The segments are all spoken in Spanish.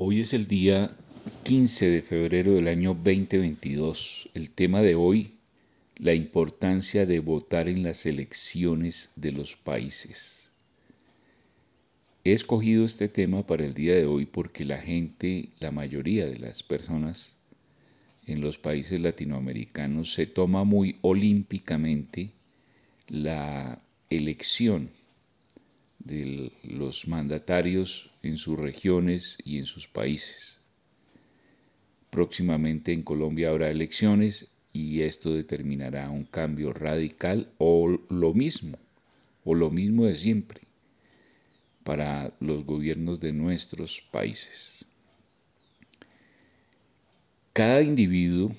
Hoy es el día 15 de febrero del año 2022. El tema de hoy, la importancia de votar en las elecciones de los países. He escogido este tema para el día de hoy porque la gente, la mayoría de las personas en los países latinoamericanos se toma muy olímpicamente la elección de los mandatarios en sus regiones y en sus países. Próximamente en Colombia habrá elecciones y esto determinará un cambio radical o lo mismo, o lo mismo de siempre, para los gobiernos de nuestros países. Cada individuo,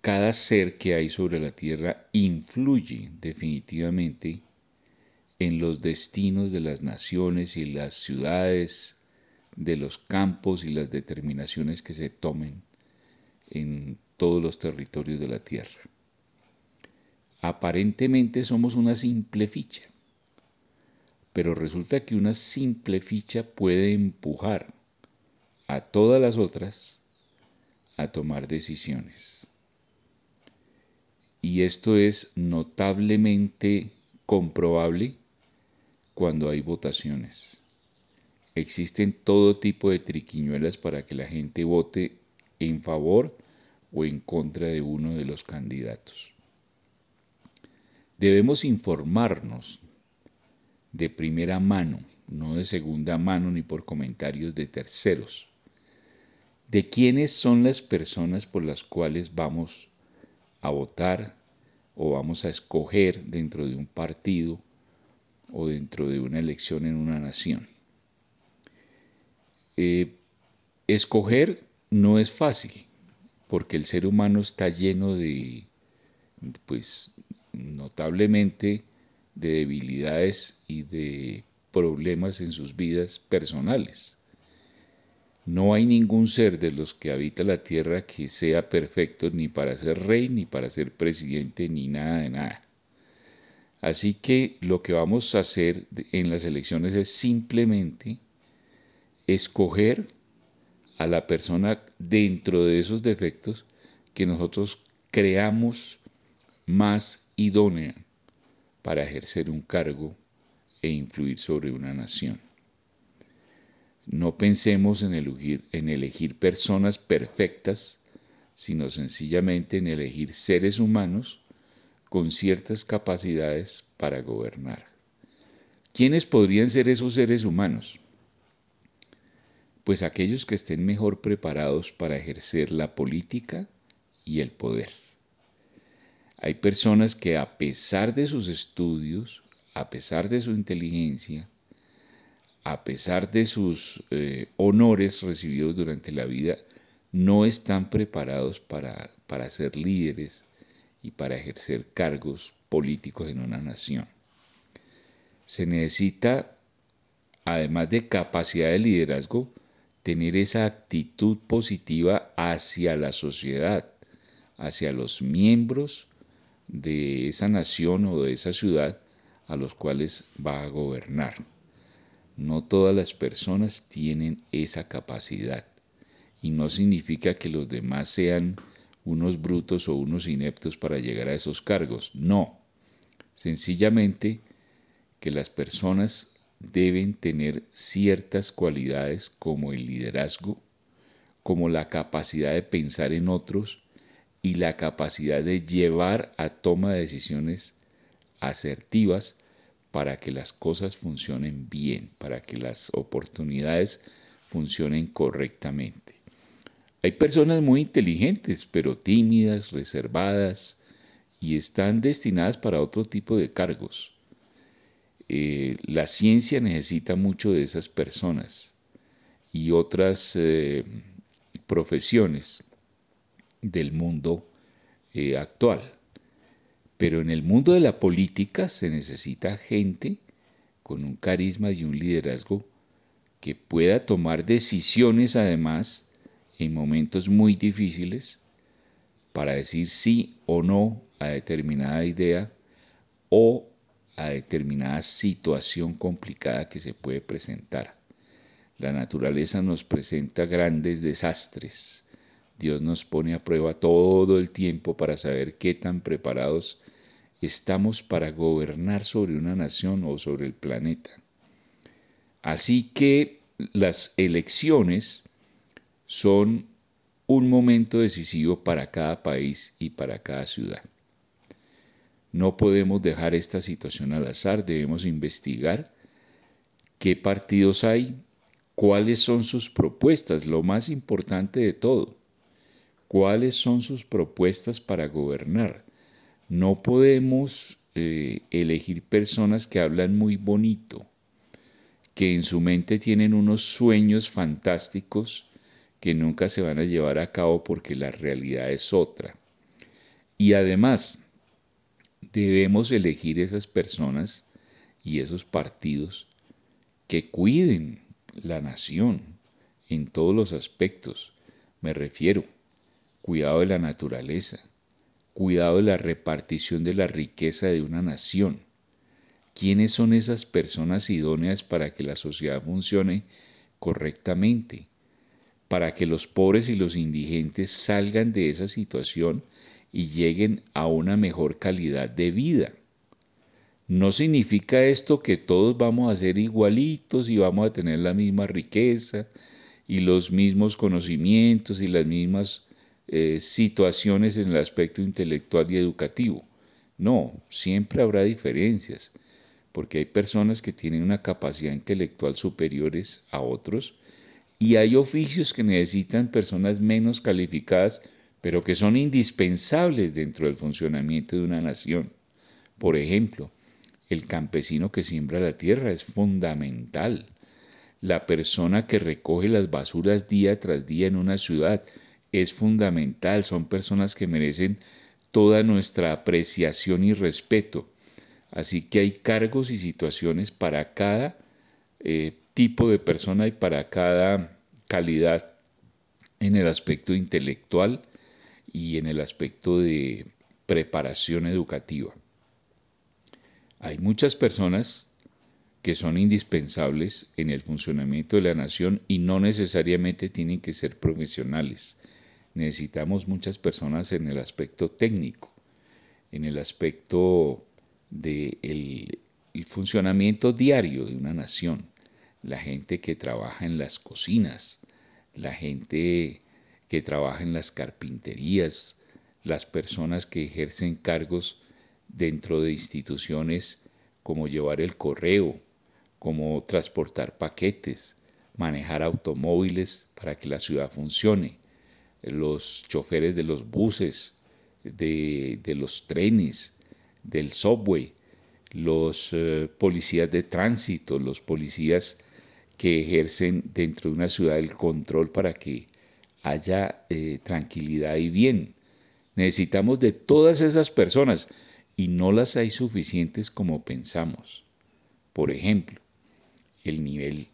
cada ser que hay sobre la tierra influye definitivamente en los destinos de las naciones y las ciudades, de los campos y las determinaciones que se tomen en todos los territorios de la tierra. Aparentemente somos una simple ficha, pero resulta que una simple ficha puede empujar a todas las otras a tomar decisiones. Y esto es notablemente comprobable cuando hay votaciones. Existen todo tipo de triquiñuelas para que la gente vote en favor o en contra de uno de los candidatos. Debemos informarnos de primera mano, no de segunda mano ni por comentarios de terceros, de quiénes son las personas por las cuales vamos a votar o vamos a escoger dentro de un partido o dentro de una elección en una nación. Eh, escoger no es fácil, porque el ser humano está lleno de, pues, notablemente de debilidades y de problemas en sus vidas personales. No hay ningún ser de los que habita la tierra que sea perfecto ni para ser rey, ni para ser presidente, ni nada de nada. Así que lo que vamos a hacer en las elecciones es simplemente escoger a la persona dentro de esos defectos que nosotros creamos más idónea para ejercer un cargo e influir sobre una nación. No pensemos en elegir, en elegir personas perfectas, sino sencillamente en elegir seres humanos con ciertas capacidades para gobernar. ¿Quiénes podrían ser esos seres humanos? Pues aquellos que estén mejor preparados para ejercer la política y el poder. Hay personas que a pesar de sus estudios, a pesar de su inteligencia, a pesar de sus eh, honores recibidos durante la vida, no están preparados para, para ser líderes y para ejercer cargos políticos en una nación. Se necesita, además de capacidad de liderazgo, tener esa actitud positiva hacia la sociedad, hacia los miembros de esa nación o de esa ciudad a los cuales va a gobernar. No todas las personas tienen esa capacidad y no significa que los demás sean unos brutos o unos ineptos para llegar a esos cargos. No, sencillamente que las personas deben tener ciertas cualidades como el liderazgo, como la capacidad de pensar en otros y la capacidad de llevar a toma de decisiones asertivas para que las cosas funcionen bien, para que las oportunidades funcionen correctamente. Hay personas muy inteligentes, pero tímidas, reservadas, y están destinadas para otro tipo de cargos. Eh, la ciencia necesita mucho de esas personas y otras eh, profesiones del mundo eh, actual. Pero en el mundo de la política se necesita gente con un carisma y un liderazgo que pueda tomar decisiones además en momentos muy difíciles para decir sí o no a determinada idea o a determinada situación complicada que se puede presentar. La naturaleza nos presenta grandes desastres. Dios nos pone a prueba todo el tiempo para saber qué tan preparados estamos para gobernar sobre una nación o sobre el planeta. Así que las elecciones son un momento decisivo para cada país y para cada ciudad. No podemos dejar esta situación al azar, debemos investigar qué partidos hay, cuáles son sus propuestas, lo más importante de todo, cuáles son sus propuestas para gobernar. No podemos eh, elegir personas que hablan muy bonito, que en su mente tienen unos sueños fantásticos que nunca se van a llevar a cabo porque la realidad es otra. Y además, debemos elegir esas personas y esos partidos que cuiden la nación en todos los aspectos. Me refiero, cuidado de la naturaleza, cuidado de la repartición de la riqueza de una nación. ¿Quiénes son esas personas idóneas para que la sociedad funcione correctamente? Para que los pobres y los indigentes salgan de esa situación y lleguen a una mejor calidad de vida. No significa esto que todos vamos a ser igualitos y vamos a tener la misma riqueza y los mismos conocimientos y las mismas eh, situaciones en el aspecto intelectual y educativo. No, siempre habrá diferencias, porque hay personas que tienen una capacidad intelectual superiores a otros y hay oficios que necesitan personas menos calificadas pero que son indispensables dentro del funcionamiento de una nación. Por ejemplo, el campesino que siembra la tierra es fundamental. La persona que recoge las basuras día tras día en una ciudad es fundamental. Son personas que merecen toda nuestra apreciación y respeto. Así que hay cargos y situaciones para cada eh, tipo de persona y para cada calidad en el aspecto intelectual, y en el aspecto de preparación educativa. Hay muchas personas que son indispensables en el funcionamiento de la nación y no necesariamente tienen que ser profesionales. Necesitamos muchas personas en el aspecto técnico, en el aspecto del el funcionamiento diario de una nación, la gente que trabaja en las cocinas, la gente que trabaja en las carpinterías, las personas que ejercen cargos dentro de instituciones como llevar el correo, como transportar paquetes, manejar automóviles para que la ciudad funcione, los choferes de los buses, de, los trenes, del subway, los eh, policías de tránsito, los policías que ejercen dentro de una ciudad el control para que haya eh, tranquilidad y bien. Necesitamos de todas esas personas y no las hay suficientes como pensamos. Por ejemplo, el nivel,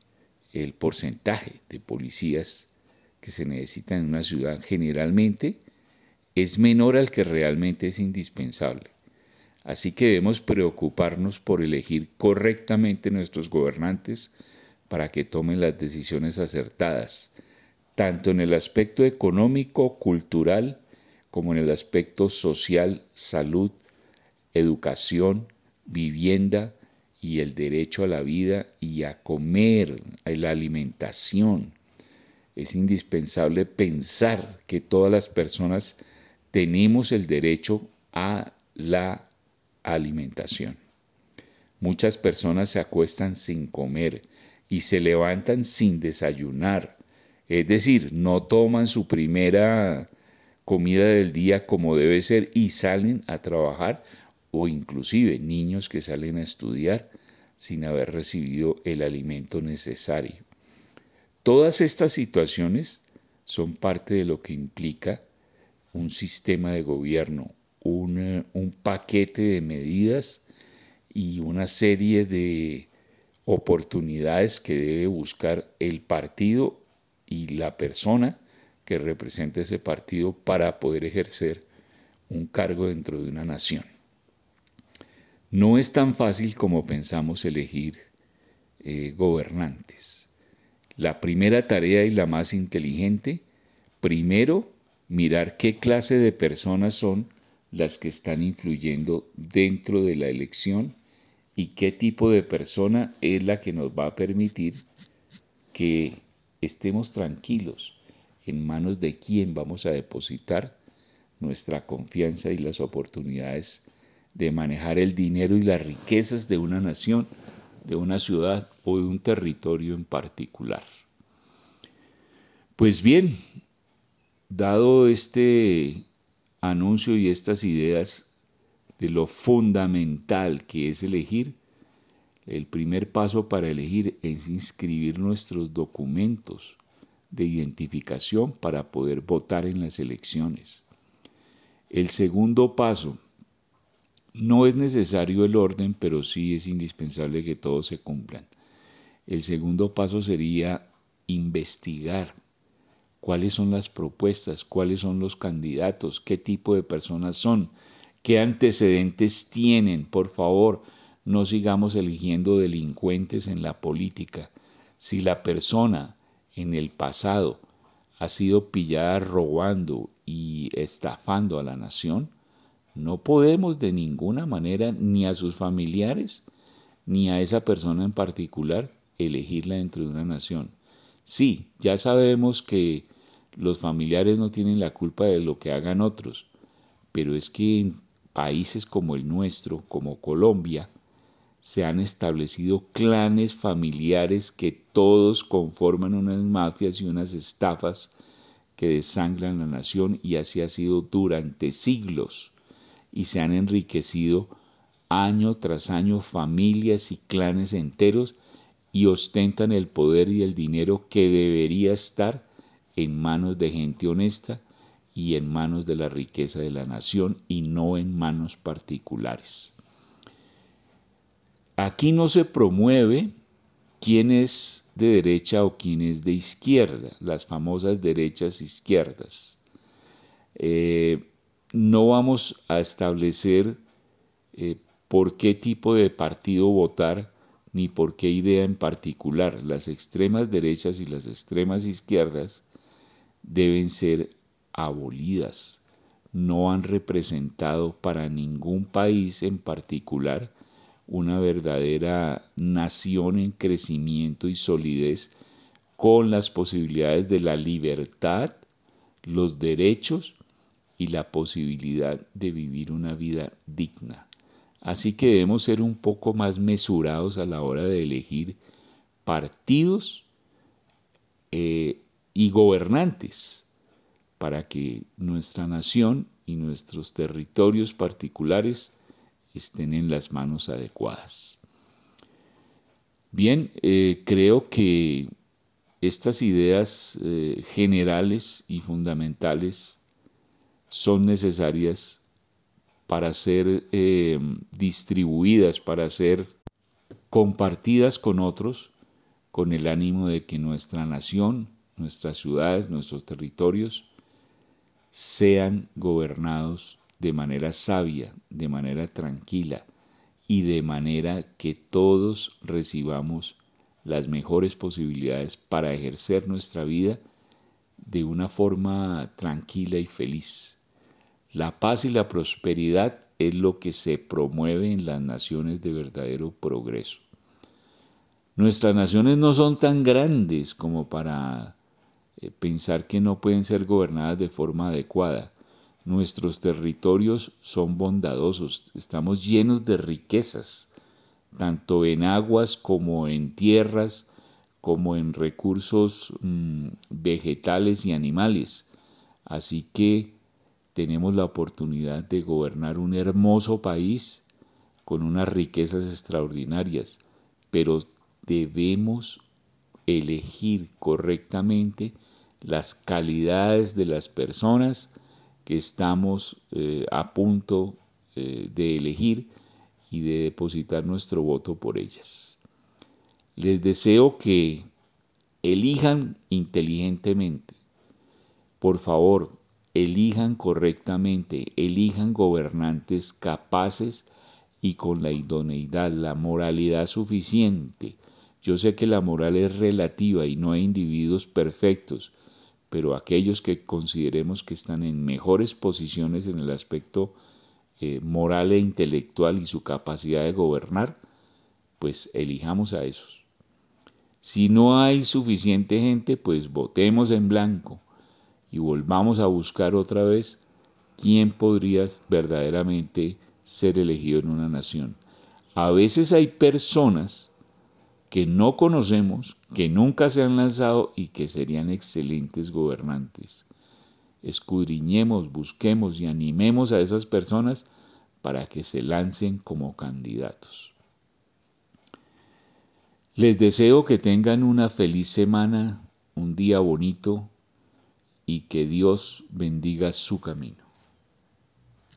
el porcentaje de policías que se necesitan en una ciudad generalmente es menor al que realmente es indispensable. Así que debemos preocuparnos por elegir correctamente nuestros gobernantes para que tomen las decisiones acertadas tanto en el aspecto económico, cultural, como en el aspecto social, salud, educación, vivienda y el derecho a la vida y a comer, a la alimentación. Es indispensable pensar que todas las personas tenemos el derecho a la alimentación. Muchas personas se acuestan sin comer y se levantan sin desayunar es decir, no toman su primera comida del día como debe ser y salen a trabajar o inclusive niños que salen a estudiar sin haber recibido el alimento necesario. Todas estas situaciones son parte de lo que implica un sistema de gobierno, un, eh, un paquete de medidas y una serie de oportunidades que debe buscar el partido y la persona que representa ese partido para poder ejercer un cargo dentro de una nación. No es tan fácil como pensamos elegir eh, gobernantes. La primera tarea y la más inteligente, primero mirar qué clase de personas son las que están influyendo dentro de la elección y qué tipo de persona es la que nos va a permitir que estemos tranquilos en manos de quién vamos a depositar nuestra confianza y las oportunidades de manejar el dinero y las riquezas de una nación, de una ciudad o de un territorio en particular. Pues bien, dado este anuncio y estas ideas de lo fundamental que es elegir, el primer paso para elegir es inscribir nuestros documentos de identificación para poder votar en las elecciones. El segundo paso, no es necesario el orden, pero sí es indispensable que todos se cumplan. El segundo paso sería investigar cuáles son las propuestas, cuáles son los candidatos, qué tipo de personas son, qué antecedentes tienen. Por favor, no sigamos eligiendo delincuentes en la política. Si la persona en el pasado ha sido pillada robando y estafando a la nación, no podemos de ninguna manera ni a sus familiares ni a esa persona en particular elegirla dentro de una nación. Sí, ya sabemos que los familiares no tienen la culpa de lo que hagan otros, pero es que países como el nuestro, como Colombia, se han establecido clanes familiares que todos conforman unas mafias y unas estafas que desangran la nación y así ha sido durante siglos y se han enriquecido año tras año familias y clanes enteros y ostentan el poder y el dinero que debería estar en manos de gente honesta y en manos de la riqueza de la nación y no en manos particulares. Aquí no se promueve quién es de derecha o quién es de izquierda, las famosas derechas izquierdas. Eh, no vamos a establecer eh, por qué tipo de partido votar ni por qué idea en particular. Las extremas derechas y las extremas izquierdas deben ser abolidas. No han representado para ningún país en particular una verdadera nación en crecimiento y solidez con las posibilidades de la libertad, los derechos y la posibilidad de vivir una vida digna. Así que debemos ser un poco más mesurados a la hora de elegir partidos eh, y gobernantes para que nuestra nación y nuestros territorios particulares estén en las manos adecuadas. Bien, eh, creo que estas ideas eh, generales y fundamentales son necesarias para ser eh, distribuidas, para ser compartidas con otros, con el ánimo de que nuestra nación, nuestras ciudades, nuestros territorios sean gobernados de manera sabia, de manera tranquila y de manera que todos recibamos las mejores posibilidades para ejercer nuestra vida de una forma tranquila y feliz. La paz y la prosperidad es lo que se promueve en las naciones de verdadero progreso. Nuestras naciones no son tan grandes como para pensar que no pueden ser gobernadas de forma adecuada. Nuestros territorios son bondadosos, estamos llenos de riquezas, tanto en aguas como en tierras, como en recursos mm, vegetales y animales. Así que tenemos la oportunidad de gobernar un hermoso país con unas riquezas extraordinarias, pero debemos elegir correctamente las calidades de las personas que estamos eh, a punto eh, de elegir y de depositar nuestro voto por ellas. Les deseo que elijan inteligentemente. Por favor, elijan correctamente, elijan gobernantes capaces y con la idoneidad, la moralidad suficiente Yo sé que la moral es relativa y no hay individuos perfectos, pero aquellos que consideremos que están en mejores posiciones en el aspecto eh, moral e intelectual y su capacidad de gobernar, pues elijamos a esos. Si no hay suficiente gente, pues votemos en blanco y volvamos a buscar otra vez quién podría verdaderamente ser elegido en una nación. A veces hay personas que no conocemos, que nunca se han lanzado y que serían excelentes gobernantes. Escudriñemos, busquemos y animemos a esas personas para que se lancen como candidatos. Les deseo que tengan una feliz semana, un día bonito y que Dios bendiga su camino.